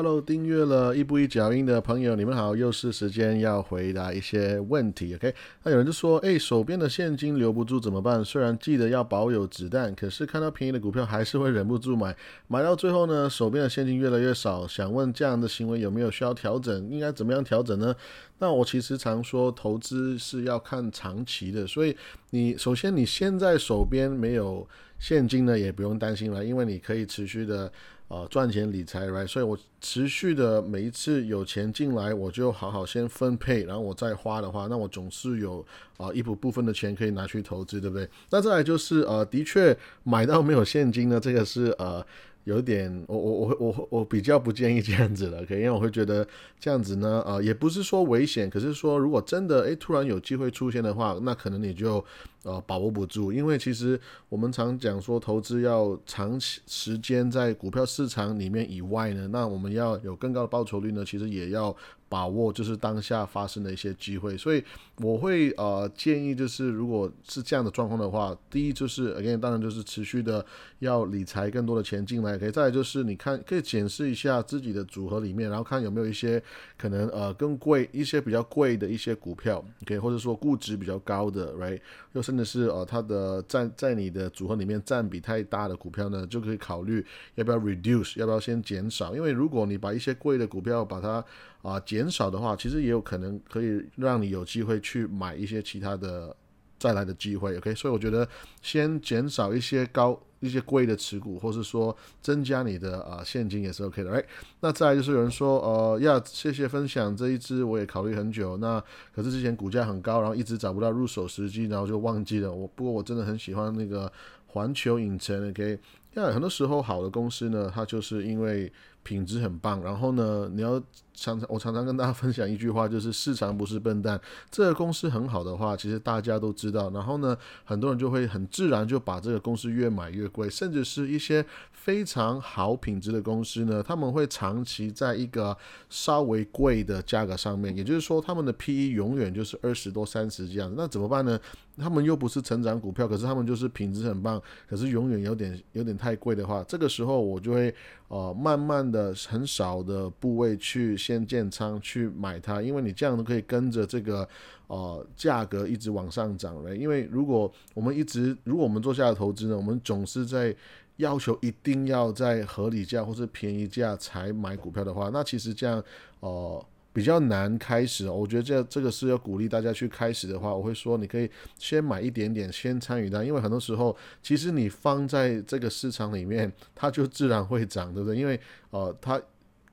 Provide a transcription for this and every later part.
Hello，订阅了一步一脚印的朋友，你们好，又是时间要回答一些问题。OK，那有人就说，哎，手边的现金留不住怎么办？虽然记得要保有子弹，可是看到便宜的股票还是会忍不住买，买到最后呢，手边的现金越来越少。想问这样的行为有没有需要调整？应该怎么样调整呢？那我其实常说，投资是要看长期的，所以你首先你现在手边没有现金呢，也不用担心了，因为你可以持续的。呃，赚钱理财，right？所以我持续的每一次有钱进来，我就好好先分配，然后我再花的话，那我总是有啊一部部分的钱可以拿去投资，对不对？那再来就是呃，的确买到没有现金呢，这个是呃。有点，我我我我我比较不建议这样子了，可因为我会觉得这样子呢，呃，也不是说危险，可是说如果真的诶突然有机会出现的话，那可能你就呃把握不住，因为其实我们常讲说投资要长期时间在股票市场里面以外呢，那我们要有更高的报酬率呢，其实也要。把握就是当下发生的一些机会，所以我会呃建议，就是如果是这样的状况的话，第一就是 again 当然就是持续的要理财更多的钱进来，可以再来就是你看可以检视一下自己的组合里面，然后看有没有一些可能呃更贵一些比较贵的一些股票，OK 或者说估值比较高的，right 又真的是呃它的占在你的组合里面占比太大的股票呢，就可以考虑要不要 reduce，要不要先减少，因为如果你把一些贵的股票把它啊，减少的话，其实也有可能可以让你有机会去买一些其他的再来的机会。OK，所以我觉得先减少一些高、一些贵的持股，或是说增加你的啊现金也是 OK 的。哎，那再就是有人说，呃，要谢谢分享这一支，我也考虑很久。那可是之前股价很高，然后一直找不到入手时机，然后就忘记了。我不过我真的很喜欢那个环球影城。OK，那很多时候好的公司呢，它就是因为。品质很棒，然后呢，你要常常我常常跟大家分享一句话，就是市场不是笨蛋。这个公司很好的话，其实大家都知道，然后呢，很多人就会很自然就把这个公司越买越贵，甚至是一些非常好品质的公司呢，他们会长期在一个稍微贵的价格上面，也就是说，他们的 PE 永远就是二十多、三十这样。那怎么办呢？他们又不是成长股票，可是他们就是品质很棒，可是永远有点有点太贵的话，这个时候我就会呃慢慢的很少的部位去先建仓去买它，因为你这样都可以跟着这个呃价格一直往上涨了。因为如果我们一直如果我们做下的投资呢，我们总是在要求一定要在合理价或是便宜价才买股票的话，那其实这样呃。比较难开始，我觉得这这个是要鼓励大家去开始的话，我会说你可以先买一点点，先参与它，因为很多时候其实你放在这个市场里面，它就自然会涨，对不对？因为呃，它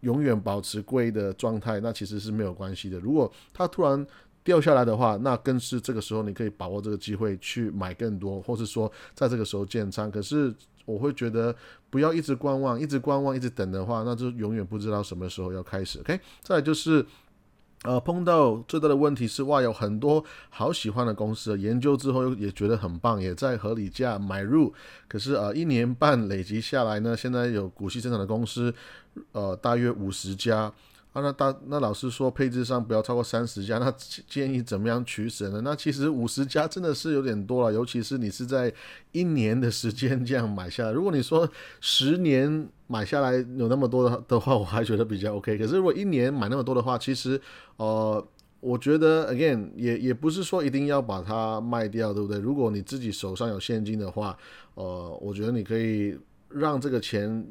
永远保持贵的状态，那其实是没有关系的。如果它突然掉下来的话，那更是这个时候你可以把握这个机会去买更多，或是说在这个时候建仓。可是我会觉得不要一直观望，一直观望，一直等的话，那就永远不知道什么时候要开始。OK，再就是，呃，碰到最大的问题是哇，有很多好喜欢的公司，研究之后又也觉得很棒，也在合理价买入，可是呃，一年半累积下来呢，现在有股息增长的公司，呃，大约五十家。啊，那大那老师说配置上不要超过三十家，那建议怎么样取舍呢？那其实五十家真的是有点多了，尤其是你是在一年的时间这样买下来。如果你说十年买下来有那么多的的话，我还觉得比较 OK。可是如果一年买那么多的话，其实呃，我觉得 again 也也不是说一定要把它卖掉，对不对？如果你自己手上有现金的话，呃，我觉得你可以让这个钱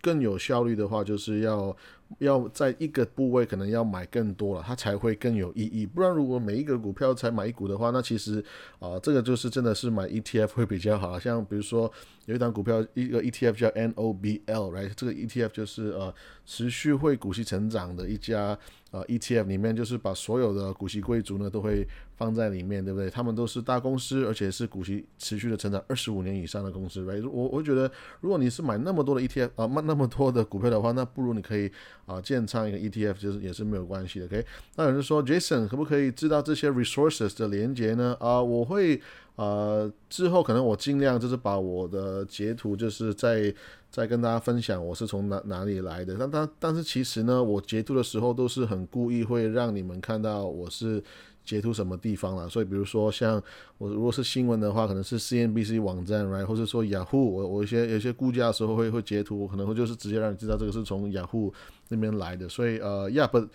更有效率的话，就是要。要在一个部位可能要买更多了，它才会更有意义。不然，如果每一个股票才买一股的话，那其实啊，这个就是真的是买 ETF 会比较好。像比如说有一档股票，一个 ETF 叫 Nobl，来这个 ETF 就是呃持续会股息成长的一家呃 ETF，里面就是把所有的股息贵族呢都会放在里面，对不对？他们都是大公司，而且是股息持续的成长二十五年以上的公司呗我我觉得如果你是买那么多的 ETF 啊，买那么多的股票的话，那不如你可以。啊，建仓一个 ETF 就是也是没有关系的，OK？那有人说，Jason 可不可以知道这些 resources 的连接呢？啊，我会呃之后可能我尽量就是把我的截图就是再再跟大家分享我是从哪哪里来的。但但但是其实呢，我截图的时候都是很故意会让你们看到我是截图什么地方了。所以比如说像我如果是新闻的话，可能是 CNBC 网站，right，或者说雅虎，我我一些有些估价的时候会会截图，我可能会就是直接让你知道这个是从雅虎那边来的。所以呃亚不。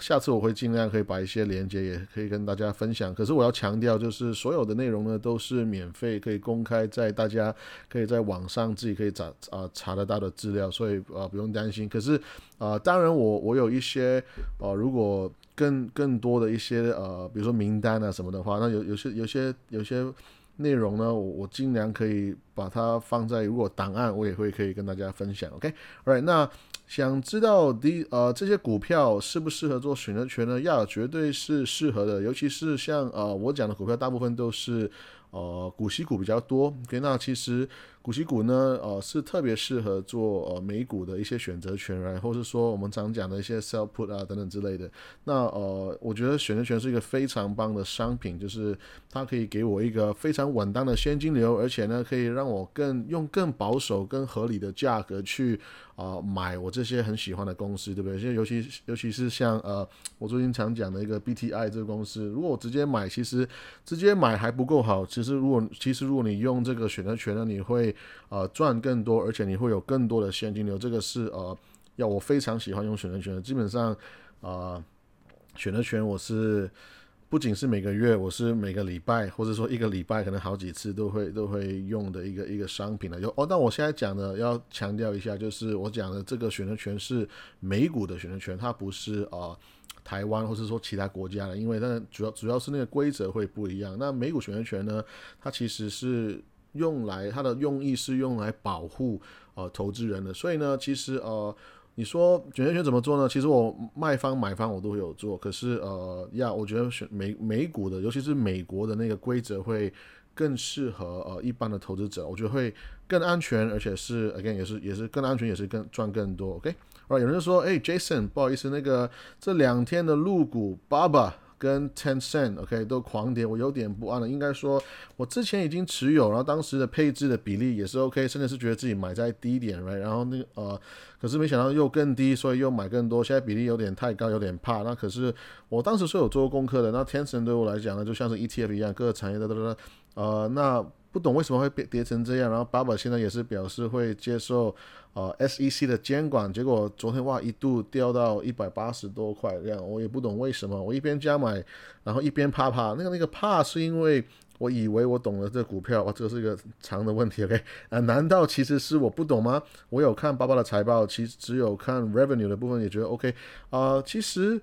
下次我会尽量可以把一些连接也可以跟大家分享。可是我要强调，就是所有的内容呢都是免费，可以公开在大家可以在网上自己可以查啊查得到的资料，所以啊不用担心。可是啊，当然我我有一些呃，如果更更多的一些呃，比如说名单啊什么的话，那有有些有些有些内容呢，我我尽量可以把它放在如果档案，我也会可以跟大家分享。OK，Right，那。想知道的呃这些股票适不适合做选择权呢？要绝对是适合的，尤其是像呃我讲的股票，大部分都是呃股息股比较多。OK，那其实。股息股呢，呃，是特别适合做呃美股的一些选择权，然后是说我们常讲的一些 sell put 啊等等之类的。那呃，我觉得选择权是一个非常棒的商品，就是它可以给我一个非常稳当的现金流，而且呢，可以让我更用更保守、更合理的价格去啊买我这些很喜欢的公司，对不对？现在尤其尤其是像呃我最近常讲的一个 BTI 这个公司，如果我直接买，其实直接买还不够好。其实如果其实如果你用这个选择权呢，你会呃，赚更多，而且你会有更多的现金流，这个是呃，要我非常喜欢用选择权的。基本上，啊，选择权我是不仅是每个月，我是每个礼拜，或者说一个礼拜可能好几次都会都会用的一个一个商品了。有哦，但我现在讲的要强调一下，就是我讲的这个选择权是美股的选择权，它不是啊台湾或者说其他国家的，因为但主要主要是那个规则会不一样。那美股选择权呢，它其实是。用来它的用意是用来保护呃投资人的，所以呢，其实呃，你说选择权怎么做呢？其实我卖方买方我都会有做，可是呃呀，我觉得选美美股的，尤其是美国的那个规则会更适合呃一般的投资者，我觉得会更安全，而且是 again 也是也是更安全，也是更赚更多。OK，啊，有人说，哎，Jason，不好意思，那个这两天的入股爸爸。跟 Ten Cent，OK，都狂跌，我有点不安了。应该说，我之前已经持有，然后当时的配置的比例也是 OK，甚至是觉得自己买在低点，right？然后那个呃，可是没想到又更低，所以又买更多。现在比例有点太高，有点怕。那可是我当时是有做过功课的。那 Ten Cent 对我来讲呢，就像是 ETF 一样，各个产业的都是呃，那不懂为什么会跌跌成这样。然后爸爸现在也是表示会接受。呃，SEC 的监管，结果昨天哇一度掉到一百八十多块这样，我也不懂为什么。我一边加买，然后一边怕怕，那个那个怕是因为我以为我懂了这股票，哇，这个是一个长的问题，OK？啊，难道其实是我不懂吗？我有看爸爸的财报，其实只有看 revenue 的部分也觉得 OK。啊，其实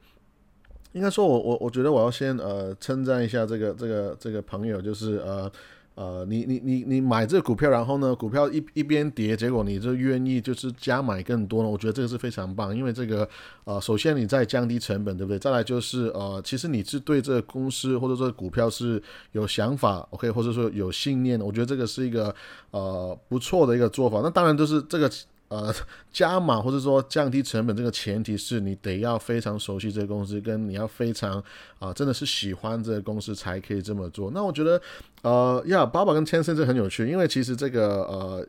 应该说，我我我觉得我要先呃称赞一下这个这个这个朋友，就是呃。呃，你你你你买这个股票，然后呢，股票一一边跌，结果你就愿意就是加买更多呢？我觉得这个是非常棒，因为这个呃，首先你在降低成本，对不对？再来就是呃，其实你是对这个公司或者说股票是有想法，OK，或者说有信念，我觉得这个是一个呃不错的一个做法。那当然就是这个。呃，加码或者说降低成本，这个前提是你得要非常熟悉这个公司，跟你要非常啊，真的是喜欢这个公司才可以这么做。那我觉得，呃，呀，爸爸跟千生这很有趣，因为其实这个呃，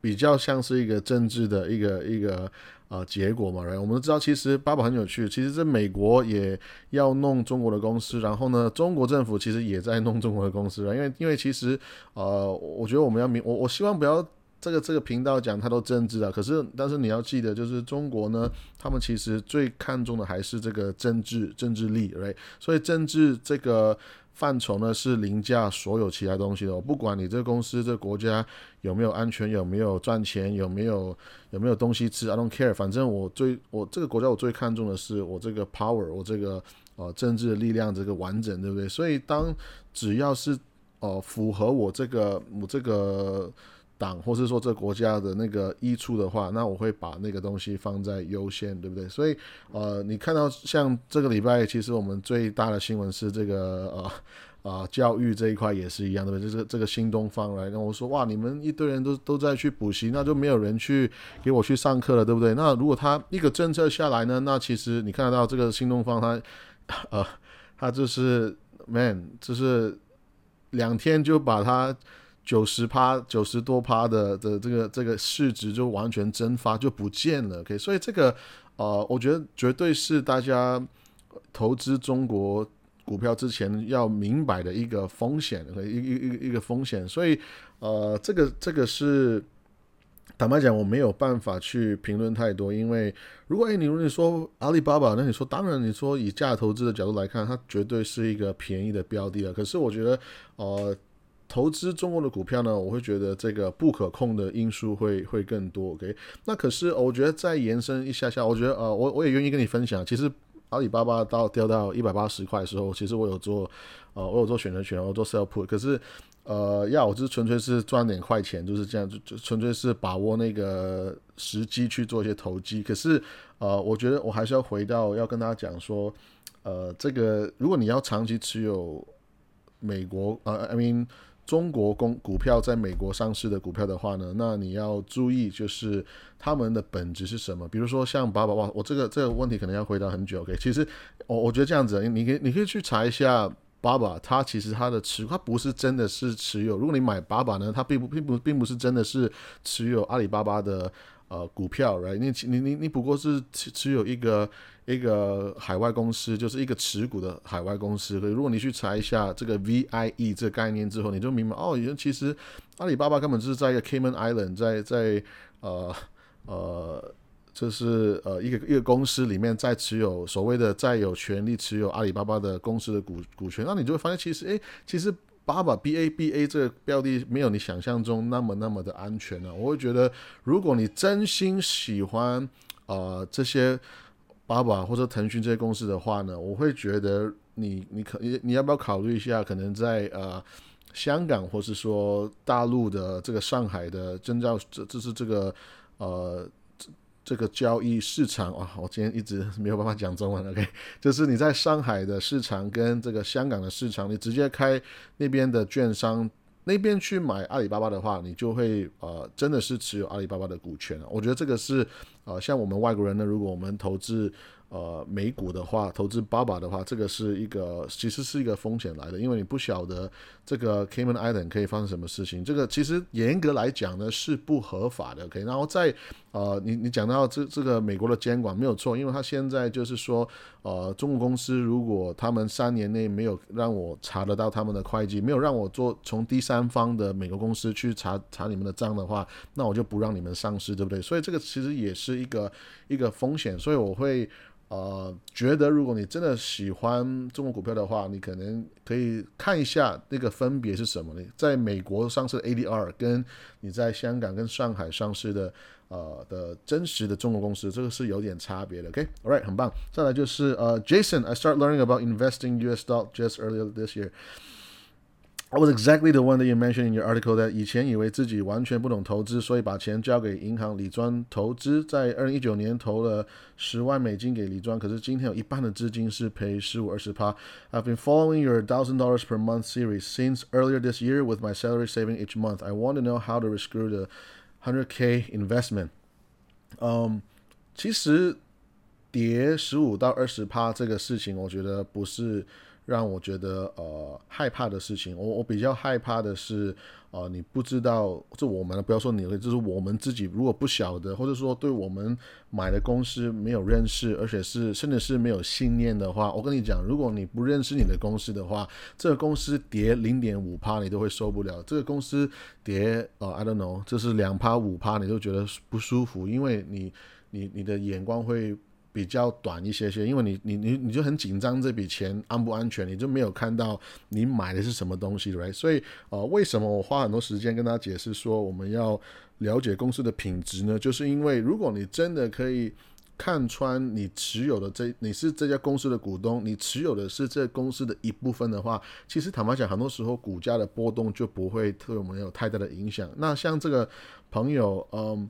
比较像是一个政治的一个一个呃结果嘛。然后我们知道，其实爸爸很有趣，其实这美国也要弄中国的公司，然后呢，中国政府其实也在弄中国的公司因为因为其实呃，我觉得我们要明，我我希望不要。这个这个频道讲太多政治了，可是但是你要记得，就是中国呢，他们其实最看重的还是这个政治政治力，right？所以政治这个范畴呢是凌驾所有其他东西的。我不管你这个公司、这个国家有没有安全、有没有赚钱、有没有有没有东西吃，I don't care。反正我最我这个国家我最看重的是我这个 power，我这个呃政治的力量这个完整，对不对？所以当只要是呃符合我这个我这个。党，或是说这国家的那个益处的话，那我会把那个东西放在优先，对不对？所以，呃，你看到像这个礼拜，其实我们最大的新闻是这个呃啊教育这一块也是一样的，就是这个新东方来跟我说，哇，你们一堆人都都在去补习，那就没有人去给我去上课了，对不对？那如果他一个政策下来呢，那其实你看得到这个新东方，他呃，他就是 man，就是两天就把他。九十趴、九十多趴的的这个这个市值就完全蒸发就不见了，OK，所以这个呃，我觉得绝对是大家投资中国股票之前要明白的一个风险，和一一一一个风险。所以，呃，这个这个是坦白讲，我没有办法去评论太多，因为如果哎，你如果你说阿里巴巴，那你说当然，你说以价值投资的角度来看，它绝对是一个便宜的标的了。可是我觉得，呃。投资中国的股票呢，我会觉得这个不可控的因素会会更多。OK，那可是我觉得再延伸一下下，我觉得呃，我我也愿意跟你分享。其实阿里巴巴到掉到一百八十块的时候，其实我有做呃，我有做选择权，我做 sell put。可是呃，要我就是纯粹是赚点快钱，就是这样，就就纯粹是把握那个时机去做一些投机。可是呃，我觉得我还是要回到要跟大家讲说，呃，这个如果你要长期持有美国呃，I mean。中国公股票在美国上市的股票的话呢，那你要注意就是他们的本质是什么？比如说像八宝哇，我这个这个问题可能要回答很久。OK，其实我我觉得这样子，你可以你可以去查一下八宝，它其实他的持他不是真的是持有。如果你买八宝呢，他并不并不并不是真的是持有阿里巴巴的呃股票，right？你你你你不过是持持有一个。一个海外公司就是一个持股的海外公司，所以如果你去查一下这个 VIE 这个概念之后，你就明白哦，原其实阿里巴巴根本就是在一个 Cayman Island，在在呃呃，就是呃一个一个公司里面在持有所谓的在有权利持有阿里巴巴的公司的股股权，那你就会发现其实诶，其实巴巴 B A B A 这个标的没有你想象中那么那么的安全呢。我会觉得，如果你真心喜欢呃这些。爸爸或者腾讯这些公司的话呢，我会觉得你你可你你要不要考虑一下，可能在呃香港或是说大陆的这个上海的证照，这这是这个呃这个交易市场啊，我今天一直没有办法讲中文，OK，就是你在上海的市场跟这个香港的市场，你直接开那边的券商。那边去买阿里巴巴的话，你就会呃，真的是持有阿里巴巴的股权。我觉得这个是呃，像我们外国人呢，如果我们投资。呃，美股的话，投资爸爸的话，这个是一个其实是一个风险来的，因为你不晓得这个 Cayman Island 可以发生什么事情。这个其实严格来讲呢是不合法的。OK，然后在呃，你你讲到这这个美国的监管没有错，因为他现在就是说，呃，中国公司如果他们三年内没有让我查得到他们的会计，没有让我做从第三方的美国公司去查查你们的账的话，那我就不让你们上市，对不对？所以这个其实也是一个一个风险，所以我会。呃，觉得如果你真的喜欢中国股票的话，你可能可以看一下那个分别是什么呢？在美国上市的 ADR 跟你在香港跟上海上市的呃的真实的中国公司，这个是有点差别的。OK，All right，很棒。再来就是呃，Jason，I start learning about investing US stock just earlier this year. I was exactly the one that you mentioned in your article that 以前以为自己完全不懂投资，所以把钱交给银行理专投资。在二零一九年投了十万美金给理专，可是今天有一半的资金是赔十五二十趴。I've been following your thousand dollars per month series since earlier this year with my salary saving each month. I want to know how to rescue the hundred K investment. 嗯，其实跌十五到二十趴这个事情，我觉得不是。让我觉得呃害怕的事情，我我比较害怕的是，呃，你不知道，这我们不要说你，就是我们自己，如果不晓得，或者说对我们买的公司没有认识，而且是甚至是没有信念的话，我跟你讲，如果你不认识你的公司的话，这个公司跌零点五趴，你都会受不了；这个公司跌呃，I don't know，就是两趴五趴，你都觉得不舒服，因为你你你的眼光会。比较短一些些，因为你你你你就很紧张这笔钱安不安全，你就没有看到你买的是什么东西，right？所以呃，为什么我花很多时间跟他解释说我们要了解公司的品质呢？就是因为如果你真的可以看穿你持有的这你是这家公司的股东，你持有的是这公司的一部分的话，其实坦白讲，很多时候股价的波动就不会对我们有太大的影响。那像这个朋友，嗯。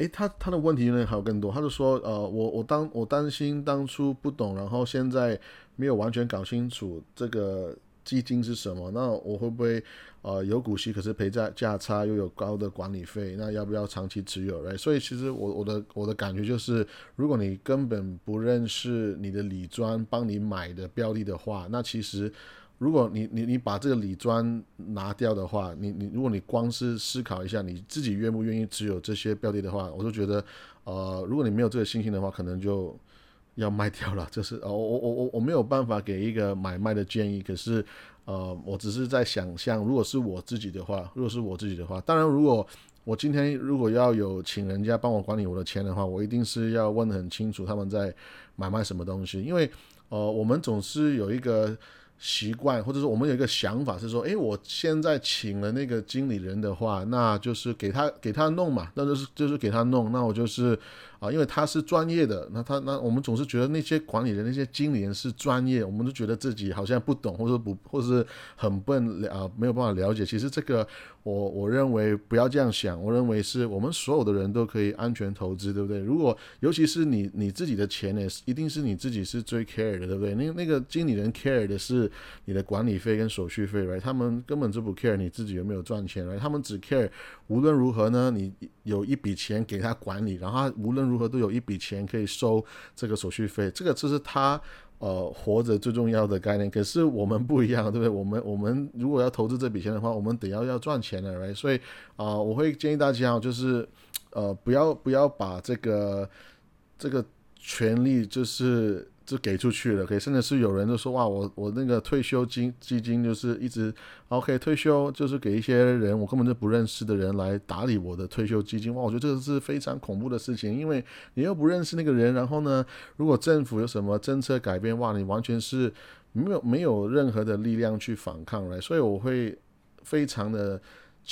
诶，他他的问题呢还有更多，他就说，呃，我我当我担心当初不懂，然后现在没有完全搞清楚这个基金是什么，那我会不会呃有股息，可是赔在价差又有高的管理费，那要不要长期持有？所以其实我我的我的感觉就是，如果你根本不认识你的理专帮你买的标的的话，那其实。如果你你你把这个理专拿掉的话，你你如果你光是思考一下你自己愿不愿意持有这些标的的话，我就觉得，呃，如果你没有这个信心的话，可能就。要卖掉了，就是哦，我我我我没有办法给一个买卖的建议，可是呃，我只是在想象，如果是我自己的话，如果是我自己的话，当然如果我今天如果要有请人家帮我管理我的钱的话，我一定是要问得很清楚他们在买卖什么东西，因为呃，我们总是有一个。习惯，或者说我们有一个想法是说，诶，我现在请了那个经理人的话，那就是给他给他弄嘛，那就是就是给他弄，那我就是。啊，因为他是专业的，那他那我们总是觉得那些管理人、那些经理人是专业，我们都觉得自己好像不懂，或者不，或是很笨啊，没有办法了解。其实这个，我我认为不要这样想，我认为是我们所有的人都可以安全投资，对不对？如果尤其是你你自己的钱呢，一定是你自己是最 care 的，对不对？那那个经理人 care 的是你的管理费跟手续费来他们根本就不 care 你自己有没有赚钱来他们只 care 无论如何呢，你有一笔钱给他管理，然后他无论如何都有一笔钱可以收这个手续费，这个就是他呃活着最重要的概念。可是我们不一样，对不对？我们我们如果要投资这笔钱的话，我们得要要赚钱的，right？所以啊，我会建议大家就是呃不要不要把这个这个权利就是。是给出去了，可以，甚至是有人就说哇，我我那个退休金基金就是一直 OK 退休，就是给一些人我根本就不认识的人来打理我的退休基金哇，我觉得这个是非常恐怖的事情，因为你又不认识那个人，然后呢，如果政府有什么政策改变哇，你完全是没有没有任何的力量去反抗来，所以我会非常的。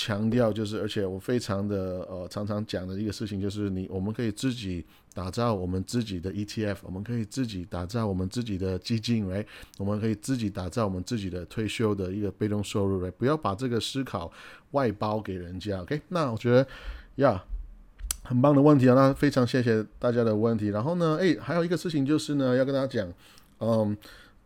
强调就是，而且我非常的呃，常常讲的一个事情就是，你我们可以自己打造我们自己的 ETF，我们可以自己打造我们自己的基金，来，我们可以自己打造我们自己的退休的一个被动收入，来，不要把这个思考外包给人家。OK，那我觉得呀，很棒的问题啊，那非常谢谢大家的问题。然后呢，诶，还有一个事情就是呢，要跟大家讲，嗯。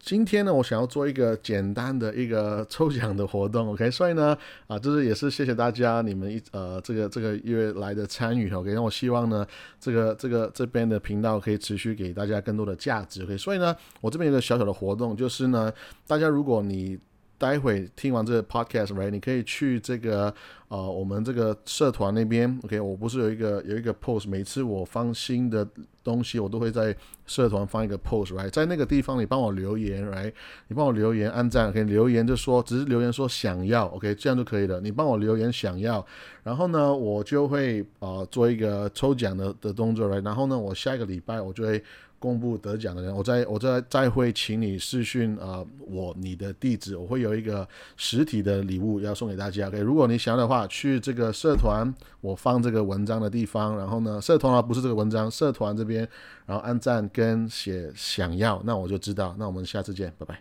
今天呢，我想要做一个简单的一个抽奖的活动，OK？所以呢，啊，就是也是谢谢大家你们一呃这个这个月来的参与，OK？那我希望呢，这个这个这边的频道可以持续给大家更多的价值，OK？所以呢，我这边有个小小的活动，就是呢，大家如果你待会听完这个 podcast，right？你可以去这个呃我们这个社团那边，OK？我不是有一个有一个 post，每次我放新的东西，我都会在社团放一个 post，right？在那个地方你帮我留言，right？你帮我留言按赞，可以留言就说，只是留言说想要，OK？这样就可以了。你帮我留言想要，然后呢，我就会啊做一个抽奖的的动作，right？然后呢，我下一个礼拜我就会。公布得奖的人，我再我再再会请你私讯呃，我你的地址，我会有一个实体的礼物要送给大家。OK，如果你想要的话，去这个社团，我放这个文章的地方，然后呢，社团啊不是这个文章，社团这边，然后按赞跟写想要，那我就知道。那我们下次见，拜拜。